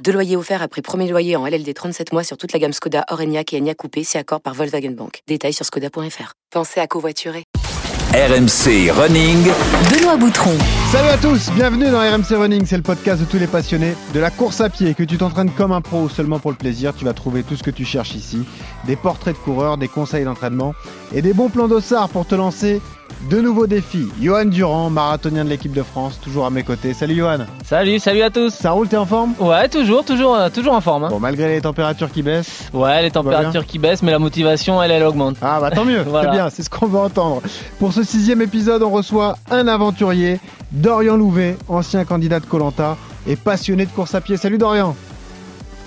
Deux loyers offerts après premier loyer en LLD 37 mois sur toute la gamme Skoda, Orenia et Enya Coupé, si accord par Volkswagen Bank. Détails sur skoda.fr. Pensez à covoiturer. RMC Running. Benoît Boutron. Salut à tous, bienvenue dans RMC Running, c'est le podcast de tous les passionnés de la course à pied. Que tu t'entraînes comme un pro ou seulement pour le plaisir, tu vas trouver tout ce que tu cherches ici. Des portraits de coureurs, des conseils d'entraînement et des bons plans d'ossard pour te lancer de nouveaux défis. Johan Durand, marathonien de l'équipe de France, toujours à mes côtés. Salut Johan. Salut, salut à tous. Ça roule, t'es en forme? Ouais, toujours, toujours, euh, toujours en forme. hein. Bon, malgré les températures qui baissent. Ouais, les températures qui baissent, mais la motivation, elle, elle augmente. Ah bah tant mieux, Voilà. c'est bien, c'est ce qu'on veut entendre. Pour ce sixième épisode, on reçoit un aventurier, Dorian Louvet, ancien candidat de Colanta et passionné de course à pied. Salut Dorian.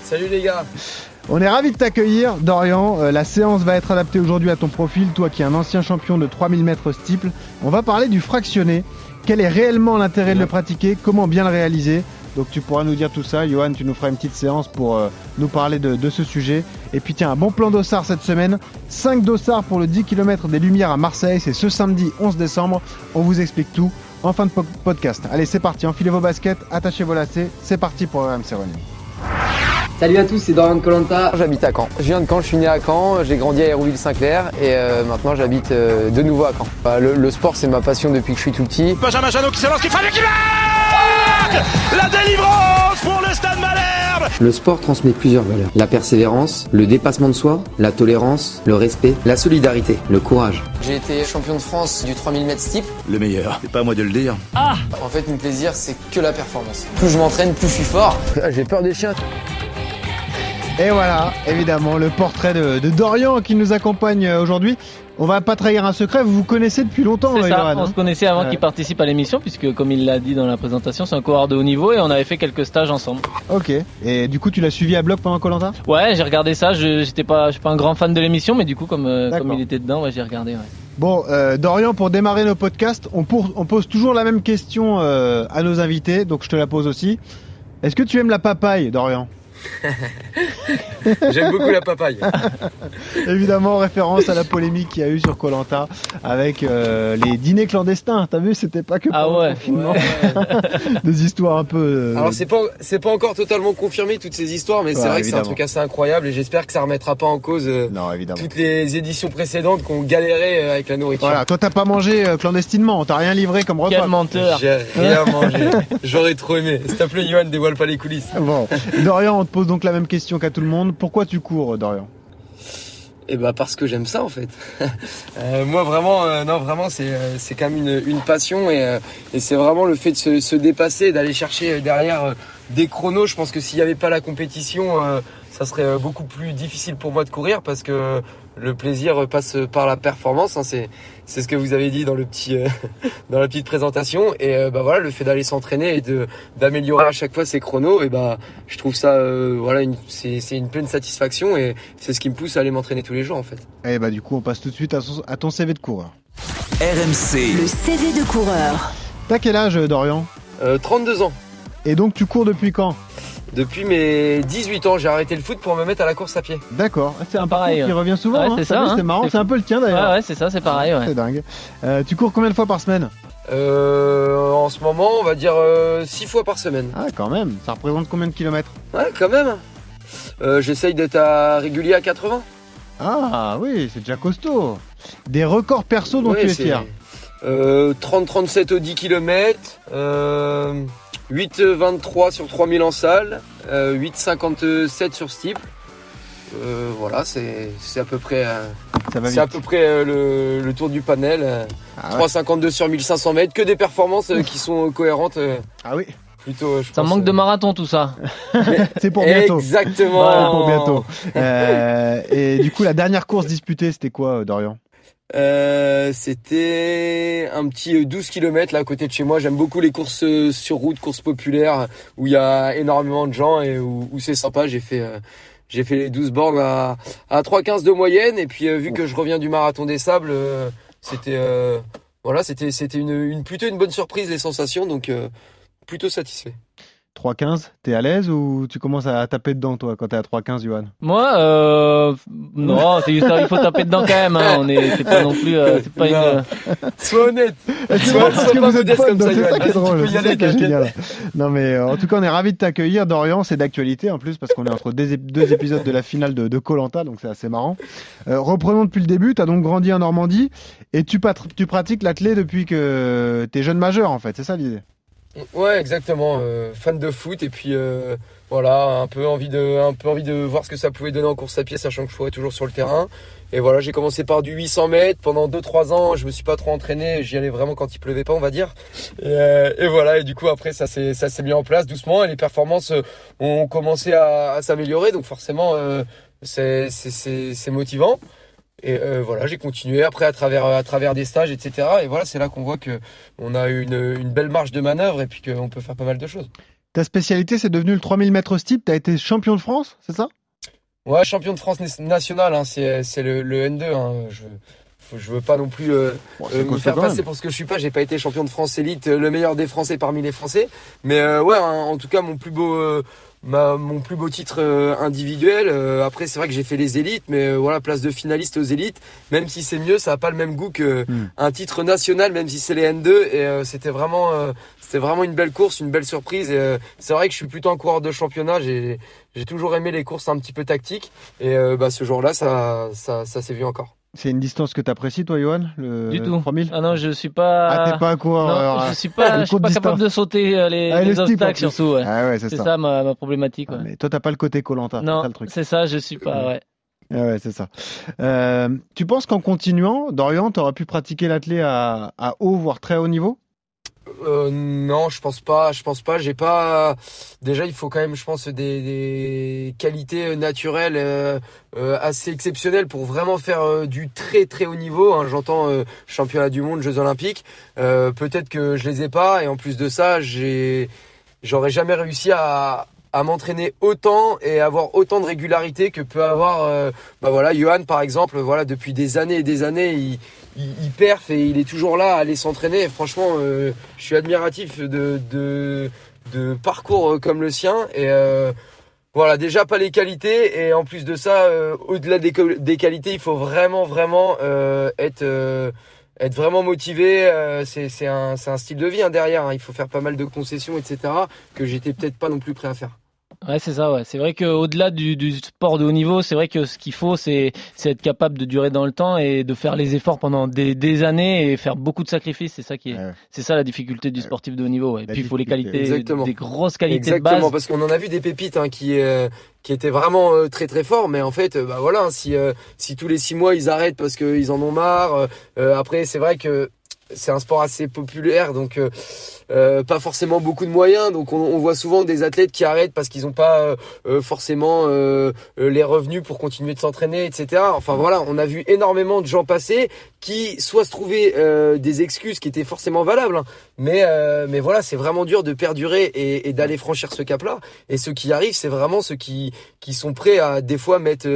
Salut les gars On est ravi de t'accueillir, Dorian. Euh, la séance va être adaptée aujourd'hui à ton profil, toi qui es un ancien champion de 3000 mètres steeple. On va parler du fractionné. Quel est réellement l'intérêt de le pratiquer? Comment bien le réaliser? Donc tu pourras nous dire tout ça. Johan, tu nous feras une petite séance pour euh, nous parler de, ce sujet. Et puis tiens, un bon plan d'ossard cette semaine. 5 dossards pour le 10 km des Lumières à Marseille. C'est ce samedi 11 décembre. On vous explique tout en fin de po- podcast. Allez, c'est parti. Enfilez vos baskets, attachez vos lacets. C'est parti pour RMC Running. Salut à tous, c'est Dorian Colanta. J'habite à Caen. Je viens de Caen, je suis né à Caen, j'ai grandi à Hérouville-Saint-Clair et euh, maintenant j'habite euh, de nouveau à Caen. Bah, le, le sport c'est ma passion depuis que je suis tout petit. Benjamin Janot qui se lance, qui frappe et qui marque La délivrance pour le Stade Malherbe Le sport transmet plusieurs valeurs. La persévérance, le dépassement de soi, la tolérance, le respect, la solidarité, le courage. J'ai été champion de France du 3000 mètres steeple. Le meilleur. C'est pas à moi de le dire. En fait, mon plaisir c'est que la performance. Plus je m'entraîne, plus je suis fort. J'ai peur des chiens. Et voilà, évidemment, le portrait de, de Dorian qui nous accompagne euh, aujourd'hui. On va pas trahir un secret, vous vous connaissez depuis longtemps, C'est ça, on hein se connaissait avant Ouais. qu'il participe à l'émission, puisque comme il l'a dit dans la présentation, c'est un coureur de haut niveau et on avait fait quelques stages ensemble. Ok. Et du coup, tu l'as suivi à bloc pendant Colanta Ouais, j'ai regardé ça, je j'étais pas, je suis pas un grand fan de l'émission, mais du coup, comme, euh, comme il était dedans, ouais, j'ai regardé. Ouais. Bon, euh, Dorian, pour démarrer nos podcasts, on, pour- on pose toujours la même question euh, à nos invités, donc je te la pose aussi. Est-ce que tu aimes la papaye, Dorian? J'aime beaucoup la papaye. Évidemment, en référence à la polémique qu'il y a eu sur Colanta avec euh, les dîners clandestins. T'as vu, c'était pas que Ah ouais, confinement. Des histoires un peu. euh, Alors c'est pas c'est pas encore totalement confirmé toutes ces histoires, mais Ouais, c'est vrai que c'est un truc assez incroyable et j'espère que ça remettra pas en cause euh, Non, évidemment. toutes les éditions précédentes qu'on galérait euh, avec la nourriture. Voilà, toi t'as pas mangé euh, clandestinement, on t'a rien livré comme repas. Quel menteur J'ai rien mangé. J'aurais trop aimé. S'il te plaît, Johan, dévoile pas les coulisses. Bon, Dorian, on te pose donc la même question qu'à tout le monde. Pourquoi tu cours, Dorian Et bah parce que j'aime ça en fait. Euh, moi vraiment, euh, non vraiment c'est euh, quand même une, passion et, euh, et c'est vraiment le fait de se, se dépasser, d'aller chercher euh, derrière euh, des chronos. Je pense que s'il n'y avait pas la compétition, euh, ça serait euh, beaucoup plus difficile pour moi de courir parce que le plaisir passe par la performance. hein. c'est c'est ce que vous avez dit dans le petit euh, dans la petite présentation et euh, bah voilà le fait d'aller s'entraîner et de d'améliorer à chaque fois ses chronos et bah je trouve ça euh, voilà une- c'est c'est une pleine satisfaction et c'est ce qui me pousse à aller m'entraîner tous les jours en fait. Eh bah du coup, on passe tout de suite à, son- à ton CV de coureur. RMC. Le CV de coureur. T'as quel âge, Dorian? Euh, 32 ans. Et donc tu cours depuis quand? Depuis mes 18 ans, j'ai arrêté le foot pour me mettre à la course à pied. D'accord. Ah, C'est un pareil, qui ouais. revient souvent. Ouais, hein. c'est ça, vu, hein. C'est marrant, C'est- c'est un peu le tien d'ailleurs. ouais, c'est ça, c'est pareil. Ouais. C'est dingue. Euh, tu cours combien de fois par semaine? Euh, en ce moment, on va dire 6 fois par semaine. Ah, quand même. Ça représente combien de kilomètres? Ouais, quand même. Euh, J'essaye d'être à régulier à 80. Ah oui, c'est déjà costaud. Des records perso dont Ouais, tu es c'est, fier. Euh, 30-37 au 10 km. Euh, 8-23 sur 3000 en salle. Euh, 8-57 sur steeple. Euh, voilà, c'est c'est à peu près, euh, c'est à peu près euh, le, le tour du panel. euh. Ah, ouais. 3,52 sur 1500 mètres, que des performances euh, qui sont cohérentes. euh, Ah oui, plutôt, euh, je Ça pense, manque de euh, marathon tout ça. c'est pour bientôt. Exactement. Pour bientôt. Euh, et du coup, la dernière course disputée, c'était quoi, euh, Dorian? Euh, C'était un petit euh, 12 km là à côté de chez moi. J'aime beaucoup les courses euh, sur route, courses populaires où il y a énormément de gens et où, c'est sympa. J'ai fait euh, j'ai fait les 12 bornes à, à 3,15 de moyenne et puis euh, vu que je reviens du marathon des sables, euh, c'était voilà, c'était c'était une, une, plutôt une bonne surprise les sensations, donc plutôt satisfait. 3-15, t'es à l'aise ou tu commences à taper dedans toi quand t'es à 3-15, Johan? Moi, euh, non, il faut taper dedans quand même. Hein. On est, c'est pas non plus, euh, c'est pas une. Euh, sois honnête. Sois, parce que vous êtes comme ça, c'est ça qui est drôle. C'est ça qui est génial. Non mais euh, en tout cas, on est ravi de t'accueillir, Dorian. C'est d'actualité en plus parce qu'on est entre deux, deux, épisodes de la finale de Colanta, donc c'est assez marrant. Euh, reprenons depuis le début. T'as donc grandi en Normandie et tu, tu pratiques l'athlé depuis que t'es jeune majeur en fait. C'est ça l'idée? Ouais, exactement. Euh, fan de foot et puis euh, voilà, un peu envie de, un peu envie de voir ce que ça pouvait donner en course à pied, sachant que je courais toujours sur le terrain. Et voilà, j'ai commencé par du 800 mètres pendant 2-3 ans. Je me suis pas trop entraîné. J'y allais vraiment quand il pleuvait pas, on va dire. Et, euh, voilà. Et du coup, après, ça s'est, mis en place doucement et les performances ont commencé à, s'améliorer. Donc forcément, c'est motivant. Et euh, voilà, j'ai continué après à travers, à travers des stages, etc. Et voilà, c'est là qu'on voit qu'on a une, une belle marge de manœuvre et puis qu'on peut faire pas mal de choses. Ta spécialité, c'est devenu le 3000 mètres steep. Tu as été champion de France, c'est ça? Ouais, champion de France national, hein, c'est le, le, N2. Hein. Je, je veux pas non plus euh, euh, me faire passer pour ce que je suis pas. J'ai pas été champion de France élite, le meilleur des Français parmi les Français. Mais ouais, hein, en tout cas, mon plus beau mon plus beau titre euh, individuel. Euh, après, c'est vrai que j'ai fait les élites, mais euh, voilà, place de finaliste aux élites. Même si c'est mieux, ça n'a pas le même goût qu'un hmm. titre national, même si c'est les N2. Et c'était vraiment, c'était vraiment une belle course, une belle surprise. Et c'est vrai que je suis plutôt un coureur de championnat. J'ai, j'ai toujours aimé les courses un petit peu tactiques. Et bah, ce jour-là, ça, ça, ça s'est vu encore. C'est une distance que tu apprécies, toi, Johan le Du tout. 3000 Ah non, je suis pas. Ah, t'es pas un coureur. Non, je suis pas, je suis pas capable de sauter euh, les, ah, les, obstacles, surtout. Ouais. Ah ouais, c'est ça. ça ma, ma problématique. Ouais. mais toi, t'as pas le côté Colanta. Non, c'est ça, je suis pas. Ouais. Ah ouais, c'est ça. Euh, tu penses qu'en continuant, Dorian, tu auras pu pratiquer l'athlé à, à haut, voire très haut niveau? Euh, non, je pense pas. Je pense pas. J'ai pas. Déjà, il faut quand même, je pense, des, des qualités naturelles euh, euh assez exceptionnelles pour vraiment faire euh, du très très haut niveau. Hein. J'entends euh, championnat du monde, Jeux olympiques. Peut-être que je les ai pas. Et en plus de ça, j'ai, j'aurais jamais réussi à à m'entraîner autant et avoir autant de régularité que peut avoir bah voilà Johan par exemple voilà depuis des années et des années il, il, il perf et il est toujours là à aller s'entraîner. Franchement, euh, je suis admiratif de, de, parcours euh, comme le sien. Et euh, voilà, déjà pas les qualités. Et en plus de ça, au-delà des, des, qualités, il faut vraiment, vraiment être, être vraiment motivé. c'est un, un, style de vie hein, derrière. Hein. Il faut faire pas mal de concessions, etc. que j'étais peut-être pas non plus prêt à faire. Ouais, c'est ça. Ouais. C'est vrai qu'au-delà du, du, sport de haut niveau, c'est vrai que ce qu'il faut, c'est être capable de durer dans le temps et de faire les efforts pendant des, des années et faire beaucoup de sacrifices. C'est ça qui est, c'est ça la difficulté du sportif de haut niveau. Et puis il faut les qualités, Exactement. des grosses qualités Exactement, de base. parce qu'on en a vu des pépites hein, qui euh, qui étaient vraiment euh, très très forts, mais en fait, euh, bah voilà, hein, si si tous les six mois ils arrêtent parce qu'ils en ont marre. après, c'est vrai que c'est un sport assez populaire, donc euh, euh, pas forcément beaucoup de moyens. Donc on, on, voit souvent des athlètes qui arrêtent parce qu'ils n'ont pas euh, forcément les revenus pour continuer de s'entraîner, etc. Enfin voilà, on a vu énormément de gens passer qui soit se trouvaient des excuses qui étaient forcément valables, hein. mais mais voilà, c'est vraiment dur de perdurer et, et d'aller franchir ce cap-là. Et ceux qui arrivent, c'est vraiment ceux qui qui sont prêts à des fois mettre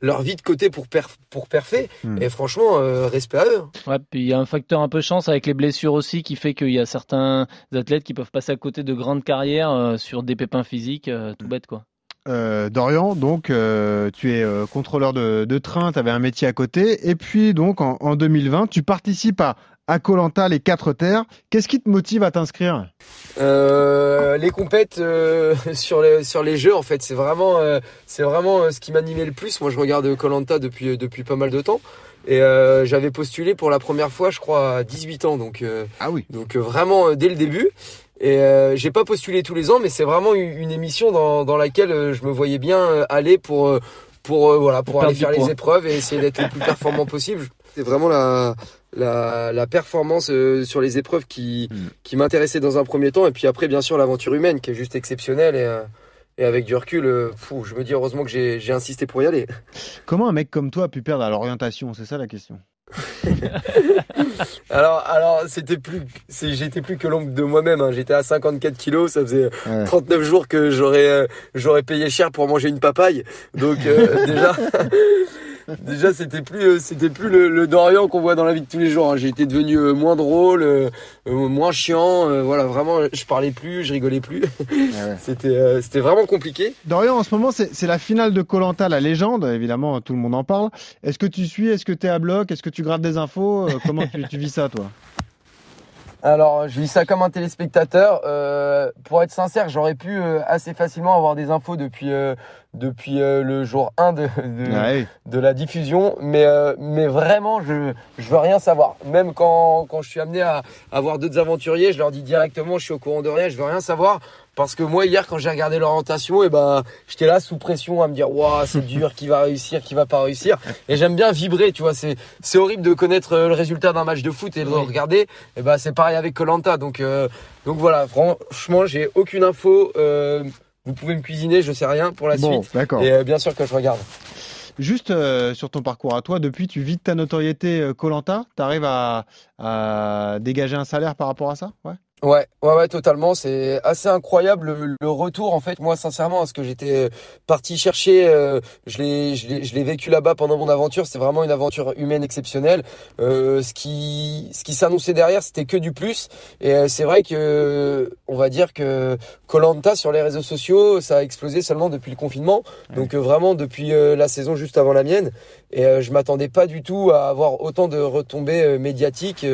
leur vie de côté pour pour perfer. Hmm. Et franchement, respect à eux. Hein. Ouais, puis il y a un facteur un peu chance avec les blessures aussi qui fait qu'il y a certains athlètes qui peuvent passer à côté de grandes carrières euh, sur des pépins physiques, euh, tout bête quoi. Euh, Dorian, donc tu es contrôleur de, train, tu avais un métier à côté, et puis donc en, 2020, tu participes à à Colanta les quatre terres. Qu'est-ce qui te motive à t'inscrire Les compètes sur les sur les jeux en fait, c'est vraiment c'est vraiment ce qui m'animait le plus. Moi, je regarde Colanta depuis depuis pas mal de temps. Et euh, j'avais postulé pour la première fois, je crois, à 18 ans. Donc, euh, ah oui. Donc euh, vraiment dès le début. Et euh, j'ai pas postulé tous les ans, mais c'est vraiment une émission dans, dans laquelle je me voyais bien aller pour pour voilà pour, aller faire les épreuves et essayer d'être le plus performant possible. C'est vraiment la la, la performance sur les épreuves qui qui m'intéressait dans un premier temps et puis après bien sûr l'aventure humaine qui est juste exceptionnelle et et avec du recul, euh, je me dis heureusement que j'ai insisté pour y aller. Comment un mec comme toi a pu perdre à l'orientation? C'est ça la question. alors, alors c'était plus, j'étais plus que l'ombre de moi-même. Hein. J'étais à 54 kilos. Ça faisait 39 jours que j'aurais, euh, j'aurais payé cher pour manger une papaye. Donc euh, déjà, déjà c'était plus c'était plus le, Dorian qu'on voit dans la vie de tous les jours. Hein. J'ai été devenu moins drôle, moins chiant. voilà, vraiment, je parlais plus, je rigolais plus. C'était c'était vraiment compliqué. Dorian, en ce moment, c'est la finale de Colanta, la légende. Évidemment, tout le monde en parle. Est-ce que tu suis? Est-ce que tu es à bloc? Est-ce que tu grattes des infos? Comment tu, tu vis ça, toi? Alors, je vis ça comme un téléspectateur. Euh, pour être sincère, j'aurais pu euh, assez facilement avoir des infos depuis euh, depuis euh, le jour 1 de de, ah de la diffusion, mais mais vraiment, je je veux rien savoir. Même quand quand je suis amené à, à voir d'autres aventuriers, je leur dis directement, je suis au courant de rien, je veux rien savoir. Parce que moi hier quand j'ai regardé l'orientation, et eh ben j'étais là sous pression à me dire waouh c'est dur, qui va réussir, qui va pas réussir. Et j'aime bien vibrer, tu vois. C'est c'est horrible de connaître euh, le résultat d'un match de foot et de le regarder. Et eh ben c'est pareil avec Colanta. Donc euh, donc voilà, franchement j'ai aucune info. Euh, vous pouvez me cuisiner, je sais rien pour la bon, suite. Et bien sûr que je regarde. Juste sur ton parcours à toi, depuis tu vis ta notoriété Colanta, tu arrives à, à dégager un salaire par rapport à ça? Ouais Ouais, ouais, ouais, totalement. C'est assez incroyable le, retour. En fait, moi, sincèrement, ce que j'étais parti chercher, euh, je l'ai, je l'ai, je l'ai vécu là-bas pendant mon aventure. C'est vraiment une aventure humaine exceptionnelle. Euh, ce qui, ce qui s'annonçait derrière, c'était que du plus. Et euh, c'est vrai que, on va dire que Colanta sur les réseaux sociaux, ça a explosé seulement depuis le confinement. Donc vraiment depuis la saison juste avant la mienne. Et je m'attendais pas du tout à avoir autant de retombées médiatiques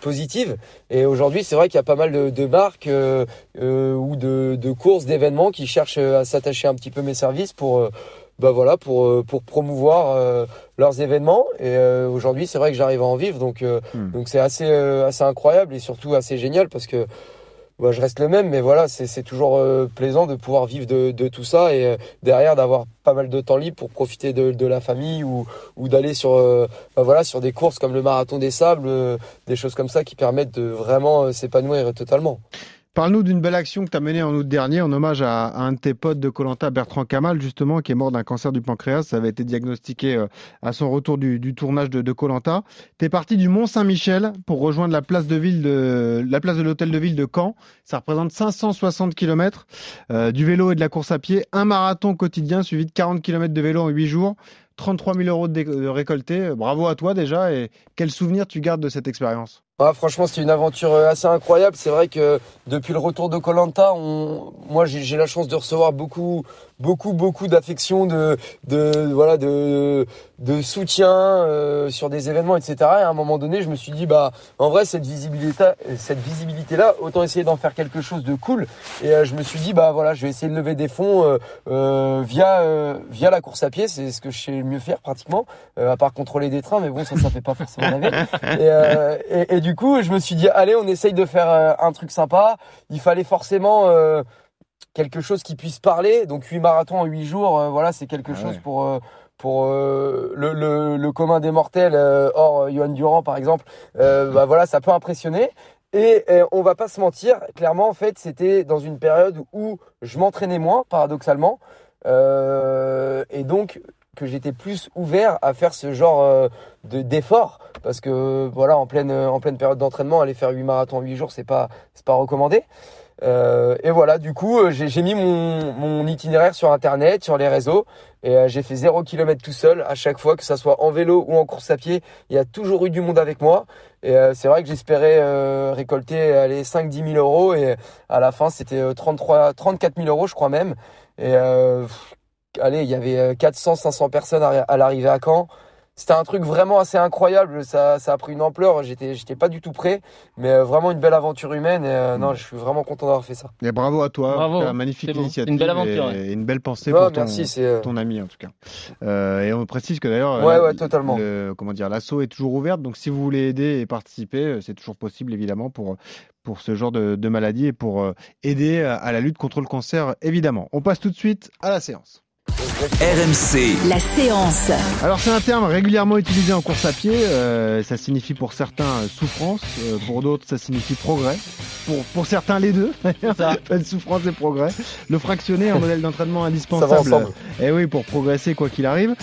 positives. Et aujourd'hui, c'est vrai qu'il y a pas mal de, marques euh, euh, ou de, courses, d'événements qui cherchent à s'attacher un petit peu mes services pour euh, bah voilà pour pour promouvoir leurs événements et aujourd'hui c'est vrai que j'arrive à en vivre donc hmm. donc c'est assez assez incroyable et surtout assez génial parce que bah, je reste le même, mais voilà, c'est toujours plaisant de pouvoir vivre de, tout ça et derrière d'avoir pas mal de temps libre pour profiter de, la famille ou, d'aller sur, bah, voilà, sur des courses comme le marathon des sables, des choses comme ça qui permettent de vraiment s'épanouir totalement. Parle-nous d'une belle action que tu menée en août dernier en hommage à, un de tes potes de Colanta, Bertrand Kamal, justement, qui est mort d'un cancer du pancréas. Ça avait été diagnostiqué euh, à son retour du, tournage de Colanta. Tu es parti du Mont Saint-Michel pour rejoindre la place de de de l'hôtel de ville de Caen. Ça représente 560 km euh, du vélo et de la course à pied, un marathon quotidien suivi de 40 km de vélo en 8 jours. 33 000 euros de, récoltés. Bravo à toi déjà. Et quel souvenir tu gardes de cette expérience? Ah, franchement, c'était une aventure euh, assez incroyable. C'est vrai que depuis le retour de Colanta, moi j'ai la chance de recevoir beaucoup, beaucoup, beaucoup d'affection, de, voilà, de, soutien euh, sur des événements, etc. Et à un moment donné, je me suis dit, bah, en vrai, cette visibilité, cette visibilité-là, autant essayer d'en faire quelque chose de cool. Et euh, je me suis dit, bah voilà, je vais essayer de lever des fonds via, via la course à pied. C'est ce que je sais mieux faire pratiquement, à part contrôler des trains, mais bon, ça, ça fait pas forcément et, du coup, je me suis dit, allez, on essaye de faire euh, un truc sympa. Il fallait forcément euh, quelque chose qui puisse parler. Donc, 8 marathons en 8 jours, euh, voilà, c'est quelque ah chose pour pour le, le, le, commun des mortels, hors Johan Durand par exemple, bah voilà, ça peut impressionner. Et on va pas se mentir, clairement en fait, c'était dans une période où je m'entraînais moins, paradoxalement, et donc que j'étais plus ouvert à faire ce genre euh, de d'effort parce que voilà en pleine en pleine période d'entraînement aller faire 8 marathons en 8 jours c'est pas c'est pas recommandé. Euh, et voilà du coup euh, j'ai mis mon, mon itinéraire sur internet sur les réseaux et j'ai fait 0 km tout seul. À chaque fois que ça soit en vélo ou en course à pied il y a toujours eu du monde avec moi. Et c'est vrai que j'espérais récolter aller 5 10 000 euros et à la fin c'était 33 34 000 euros je crois même. Et allez, il y avait 400, euh, 500 personnes à l'arrivée à Caen. C'était un truc vraiment assez incroyable. Ça, ça a pris une ampleur. J'étais, j'étais pas du tout prêt, mais euh, vraiment une belle aventure humaine. Et euh, non, je suis vraiment content d'avoir fait ça. Et bravo à toi. Bravo. magnifique initiative. Une belle aventure. Et, une belle pensée pour ton, ton, ami en tout cas. et on précise que d'ailleurs, ouais, ouais, totalement. comment dire, l'assaut est toujours ouverte. Donc si vous voulez aider et participer, c'est toujours possible évidemment pour pour ce genre de, de maladie et pour aider à la lutte contre le cancer évidemment. On passe tout de suite à la séance. RMC. La séance. Alors c'est un terme régulièrement utilisé en course à pied. Euh, ça signifie pour certains souffrance, euh, pour d'autres ça signifie progrès. Pour, pour certains les deux. Ça. souffrance et progrès. Le fractionné, un modèle d'entraînement indispensable. Ça va Et eh oui, pour progresser quoi qu'il arrive.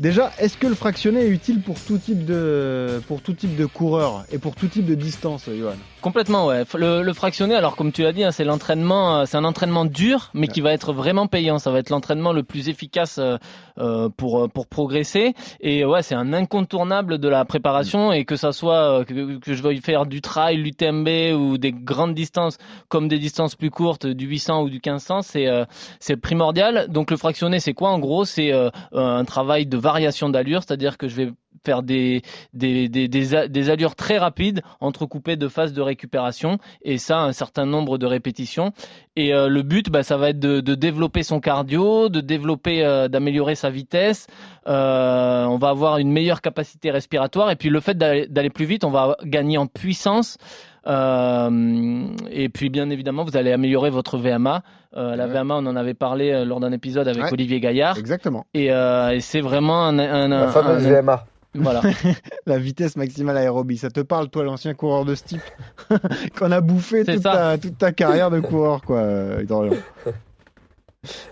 Déjà, est-ce que le fractionné est utile pour tout type de, pour tout type de coureur et pour tout type de distance, Johan? Complètement, ouais. Le, fractionné, alors comme tu l'as dit, hein, c'est l'entraînement, euh, c'est un entraînement dur, mais qui va être vraiment payant. Ça va être l'entraînement le plus efficace euh, euh, pour pour progresser. Et ouais, c'est un incontournable de la préparation. Et que ça soit que, que je veuille faire du trail, l'UTMB ou des grandes distances, comme des distances plus courtes, du 800 ou du 1500, c'est c'est primordial. Donc le fractionné, c'est quoi en gros? C'est un travail de variation d'allure, c'est-à-dire que je vais faire des, des, des, des, allures très rapides, entrecoupées de phases de récupération, et ça, un certain nombre de répétitions. Et euh, le but, bah, ça va être de, de, développer son cardio, de développer, euh, d'améliorer sa vitesse. Euh, on va avoir une meilleure capacité respiratoire, et puis le fait d'aller plus vite, on va gagner en puissance. Euh, et puis bien évidemment, vous allez améliorer votre VMA. Euh, la VMA, on en avait parlé lors d'un épisode avec Olivier Gaillard. Exactement. Et, et c'est vraiment un, un, la fameuse VMA. Voilà. la vitesse maximale aérobie. Ça te parle, toi, l'ancien coureur de ce type Qu'on a bouffé toute ta, toute ta, carrière de coureur, quoi,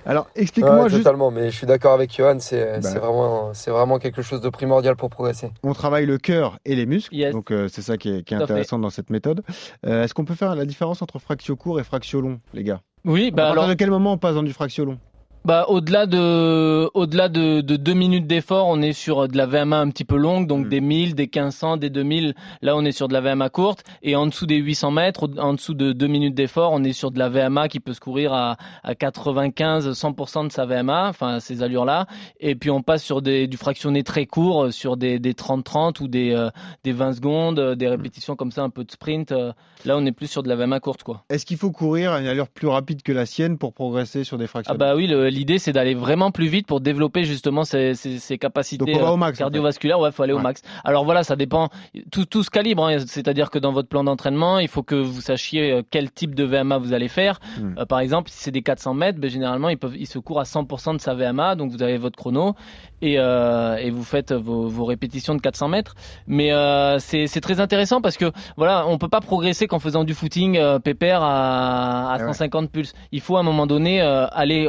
Alors, explique-moi juste. Totalement, mais je suis d'accord avec Johan, c'est bah. vraiment, vraiment quelque chose de primordial pour progresser. On travaille le cœur et les muscles, donc euh, c'est ça qui est, qui est intéressant dans cette méthode. Euh, est-ce qu'on peut faire la différence entre fractio court et fractio long, les gars? Oui, bah à alors. de quel moment on passe dans du fractio long? Bah, au-delà de, au-delà de, de deux minutes d'effort, on est sur de la VMA un petit peu longue, donc mm. des 1000, des 1500, des 2000. Là, on est sur de la VMA courte. Et en dessous des 800 mètres, en dessous de deux minutes d'effort, on est sur de la VMA qui peut se courir à, à 95, 100% de sa VMA, enfin, ces allures-là. Et puis, on passe sur des, du fractionné très court, sur des, des 30-30 ou des, euh, des 20 secondes, euh, des répétitions comme ça, un peu de sprint. Euh. Là, on est plus sur de la VMA courte, quoi. Est-ce qu'il faut courir à une allure plus rapide que la sienne pour progresser sur des fractions Ah, bah oui, le, l'idée c'est d'aller vraiment plus vite pour développer justement ces, capacités cardiovasculaires. Ouais, faut aller au max. Alors voilà, ça dépend. Tout, tout se calibre. Hein. C'est-à-dire que dans votre plan d'entraînement, il faut que vous sachiez euh, quel type de VMA vous allez faire. Hmm. Euh, par exemple, si c'est des 400 mètres, ben, généralement, ils, peuvent, ils se courent à 100% de sa VMA. Donc vous avez votre chrono et, euh, et vous faites vos, vos, répétitions de 400 mètres. Mais euh, c'est très intéressant parce que voilà, on peut pas progresser qu'en faisant du footing euh, pépère à, à 150 eh pulses. Il faut à un moment donné aller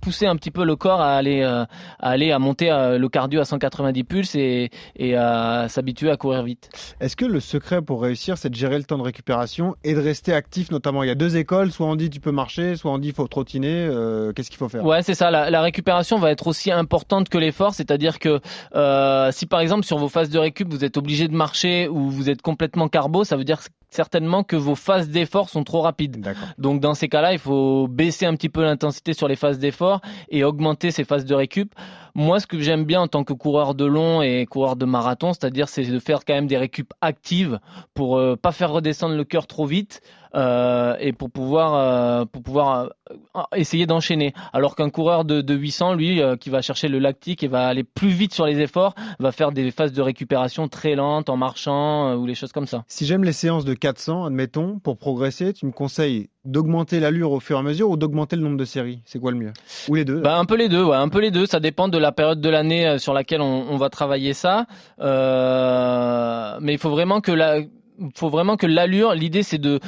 pousser un petit peu le corps à aller, à, aller à monter le cardio à 190 pulses et, et à s'habituer à courir vite. Est-ce que le secret pour réussir, c'est de gérer le temps de récupération et de rester actif notamment? Il y a deux écoles, soit on dit tu peux marcher, soit on dit il faut trottiner. Qu'est-ce qu'il faut faire? Ouais, c'est ça. La, la récupération va être aussi importante que les c'est-à-dire que euh, si par exemple sur vos phases de récup vous êtes obligé de marcher ou vous êtes complètement carbo, ça veut dire certainement que vos phases d'effort sont trop rapides. Donc dans ces cas-là, il faut baisser un petit peu l'intensité sur les phases d'effort et augmenter ces phases de récup. Moi, ce que j'aime bien en tant que coureur de long et coureur de marathon, c'est-à-dire c'est de faire quand même des récup actives pour euh, pas faire redescendre le cœur trop vite euh, et pour pouvoir euh, pour pouvoir euh, essayer d'enchaîner. Alors qu'un coureur de, de 800, lui, qui va chercher le lactique et va aller plus vite sur les efforts, va faire des phases de récupération très lentes en marchant ou les choses comme ça. Si j'aime les séances de 400, admettons, pour progresser, tu me conseilles d'augmenter l'allure au fur et à mesure ou d'augmenter le nombre de séries? C'est quoi le mieux? Ou les deux bah, Un peu les deux, ouais, un peu les deux. Ça dépend de la période de l'année sur laquelle on, va travailler ça. Euh, mais il faut vraiment que faut vraiment que l'allure, l'idée c'est de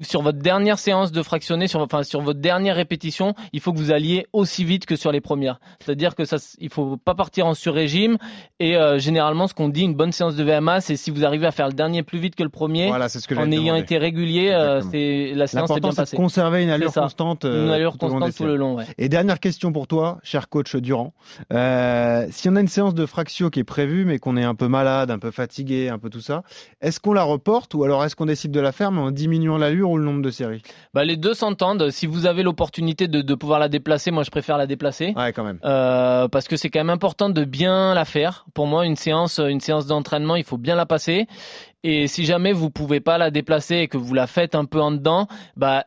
sur votre dernière séance de fractionné, sur, enfin sur votre dernière répétition, il faut que vous alliez aussi vite que sur les premières. C'est-à-dire que ça, il faut pas partir en sur-régime. Et euh, généralement, ce qu'on dit, une bonne séance de VMA, c'est si vous arrivez à faire le dernier plus vite que le premier, voilà, ce que en ayant été régulier, euh, c'est la séance est bien passée. De conserver une allure constante, une allure tout constante tout le long. Ouais. Et dernière question pour toi, cher coach Durand. Euh, si on a une séance de fractio qui est prévue, mais qu'on est un peu malade, un peu fatigué, un peu tout ça, est-ce qu'on la reporte ou alors est-ce qu'on décide de la faire mais en diminuant l'allure ou le nombre de séries bah, Les deux s'entendent. Si vous avez l'opportunité de, de, pouvoir la déplacer, moi je préfère la déplacer. Ouais, quand même. Euh, parce que c'est quand même important de bien la faire. Pour moi, une séance, une séance d'entraînement, il faut bien la passer. Et si jamais vous pouvez pas la déplacer et que vous la faites un peu en dedans, bah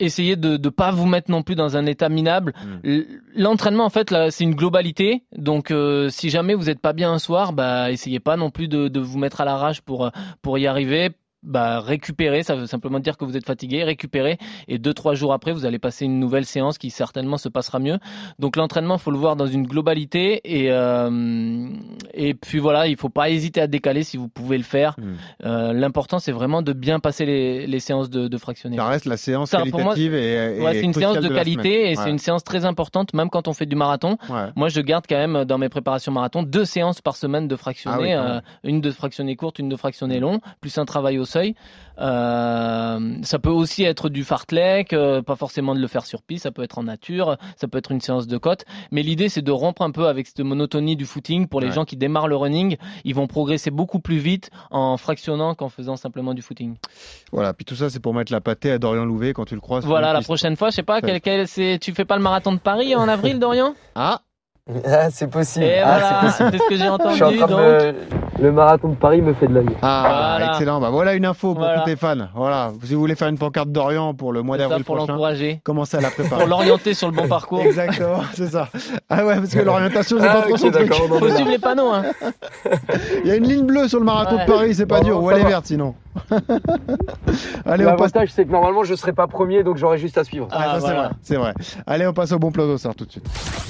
essayez de ne pas vous mettre non plus dans un état minable. Hmm. L'entraînement, en fait, là, c'est une globalité. Donc, euh, si jamais vous n'êtes pas bien un soir, bah, essayez pas non plus de, de vous mettre à la rage pour, pour y arriver bah, récupérer, ça veut simplement dire que vous êtes fatigué, récupérer, et deux trois jours après, vous allez passer une nouvelle séance qui certainement se passera mieux. Donc l'entraînement, faut le voir dans une globalité, et euh, et puis voilà, il faut pas hésiter à décaler si vous pouvez le faire. Hmm. Euh, L'important, c'est vraiment de bien passer les, les séances de, de fractionner. Ça reste la séance qualitative et, ouais, c'est une séance de, qualité et c'est une séance très importante, même quand on fait du marathon. Moi, je garde quand même dans mes préparations marathon deux séances par semaine de fractionner, ah euh, une de fractionner courte, une de fractionner long, plus un travail au seuil. Euh, ça peut aussi être du fartlek, euh, pas forcément de le faire sur piste, ça peut être en nature, ça peut être une séance de côte. Mais l'idée, c'est de rompre un peu avec cette monotonie du footing. Pour les gens qui démarrent le running, ils vont progresser beaucoup plus vite en fractionnant qu'en faisant simplement du footing. Voilà, puis tout ça, c'est pour mettre la pâtée à Dorian Louvet quand tu le croises. Voilà, la prochaine fois, je sais pas, quel, quel, tu fais pas le marathon de Paris en avril, Dorian? Ah ah, c'est possible. ah, c'est ce que j'ai entendu. Le marathon de Paris me fait de l'œil. Ah, excellent. Bah voilà une info pour tous tes fans. Voilà, si vous voulez faire une pancarte d'Orient pour le mois d'avril prochain, pour l'encourager, commencez à la préparer. pour l'orienter sur le bon parcours. Exactement, c'est ça. Ah ouais, parce que l'orientation c'est ah, pas trop son truc. Faut suivre les panneaux. Hein. Il y a une ligne bleue sur le marathon de Paris, c'est pas dur. Ou elle est verte sinon. Allez, L'avantage, c'est que normalement, je serai pas premier, donc j'aurai juste à suivre. Ah, c'est vrai, c'est vrai. Allez, on passe au bon plan d'Ossard tout de suite.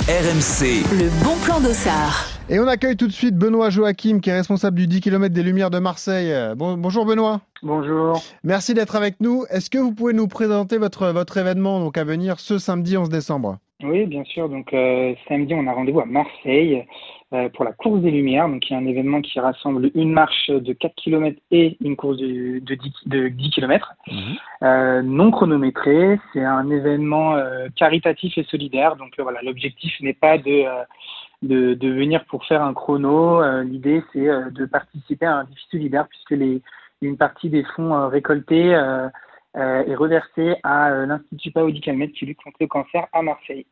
RMC. Le bon plan d'Ossard. Et on accueille tout de suite Benoît Joachim, qui est responsable du 10 km des Lumières de Marseille. bonjour Benoît. Bonjour. Merci d'être avec nous. Est-ce que vous pouvez nous présenter votre, votre événement donc à venir ce samedi 11 décembre? Oui, bien sûr. Donc euh, samedi, on a rendez-vous à Marseille euh, pour la course des Lumières. Donc il y a un événement qui rassemble une marche de 4 km et une course de, de, 10, de 10 km mhm. euh, non chronométré. C'est un événement caritatif et solidaire. Donc voilà, l'objectif n'est pas de de, de, venir pour faire un chrono. Euh, l'idée, c'est euh, de participer à un défi solidaire puisque les, une partie des fonds euh, récoltés est reversée à l'Institut Paoli Calmette qui lutte contre le cancer à Marseille.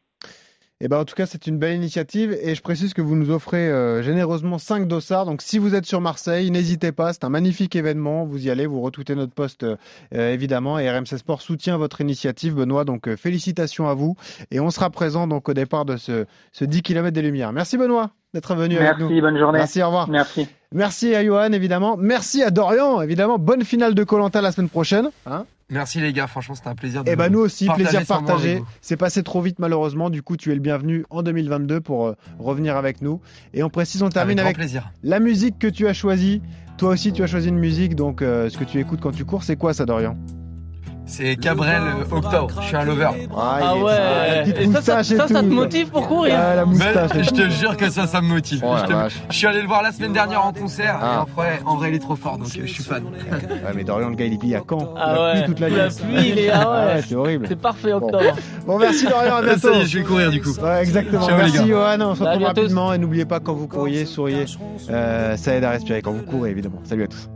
Eh ben, en tout cas, c'est une belle initiative et je précise que vous nous offrez euh, généreusement 5 dossards. Donc, si vous êtes sur Marseille, n'hésitez pas. C'est un magnifique événement. Vous y allez, vous retweetez notre poste euh, évidemment. Et RMC Sport soutient votre initiative, Benoît. Donc, euh, félicitations à vous. Et on sera présent donc au départ de ce, ce 10 km des Lumières. Merci, Benoît, d'être venu avec nous. Merci, bonne journée. Merci, au revoir. Merci. Merci à Johan, évidemment. Merci à Dorian, évidemment. Bonne finale de Colanta la semaine prochaine. Hein Merci les gars, franchement c'était un plaisir. De eh ben nous aussi, plaisir partagé. C'est passé trop vite malheureusement, du coup tu es le bienvenu en 2022 pour euh, revenir avec nous. Et on précise, on termine avec, la musique que tu as choisie. Toi aussi tu as choisi une musique, donc euh, ce que tu écoutes quand tu cours, c'est quoi ça Dorian? C'est Cabrel euh, Octo, je suis un lover. Ah, ah ouais, et ça, ça, ça, te motive pour courir ah, la moustache Je te jure que ça, ça me motive. Oh, je, suis allé le voir la semaine dernière en concert. Ah. en, vrai, en vrai, il est trop fort, donc je suis fan. Ouais, mais Dorian, le gars, il est à Caen. Ah la pluie toute la nuit. La pluie, il est ah ouais. c'est horrible. C'est parfait, Octobre. Bon. merci Dorian, à bientôt. Ça y est, je vais courir du coup. Ouais, exactement. merci Johan, on se retrouve rapidement et n'oubliez pas quand vous courriez, souriez. Euh, ça aide à respirer quand vous courez, évidemment. Salut à tous.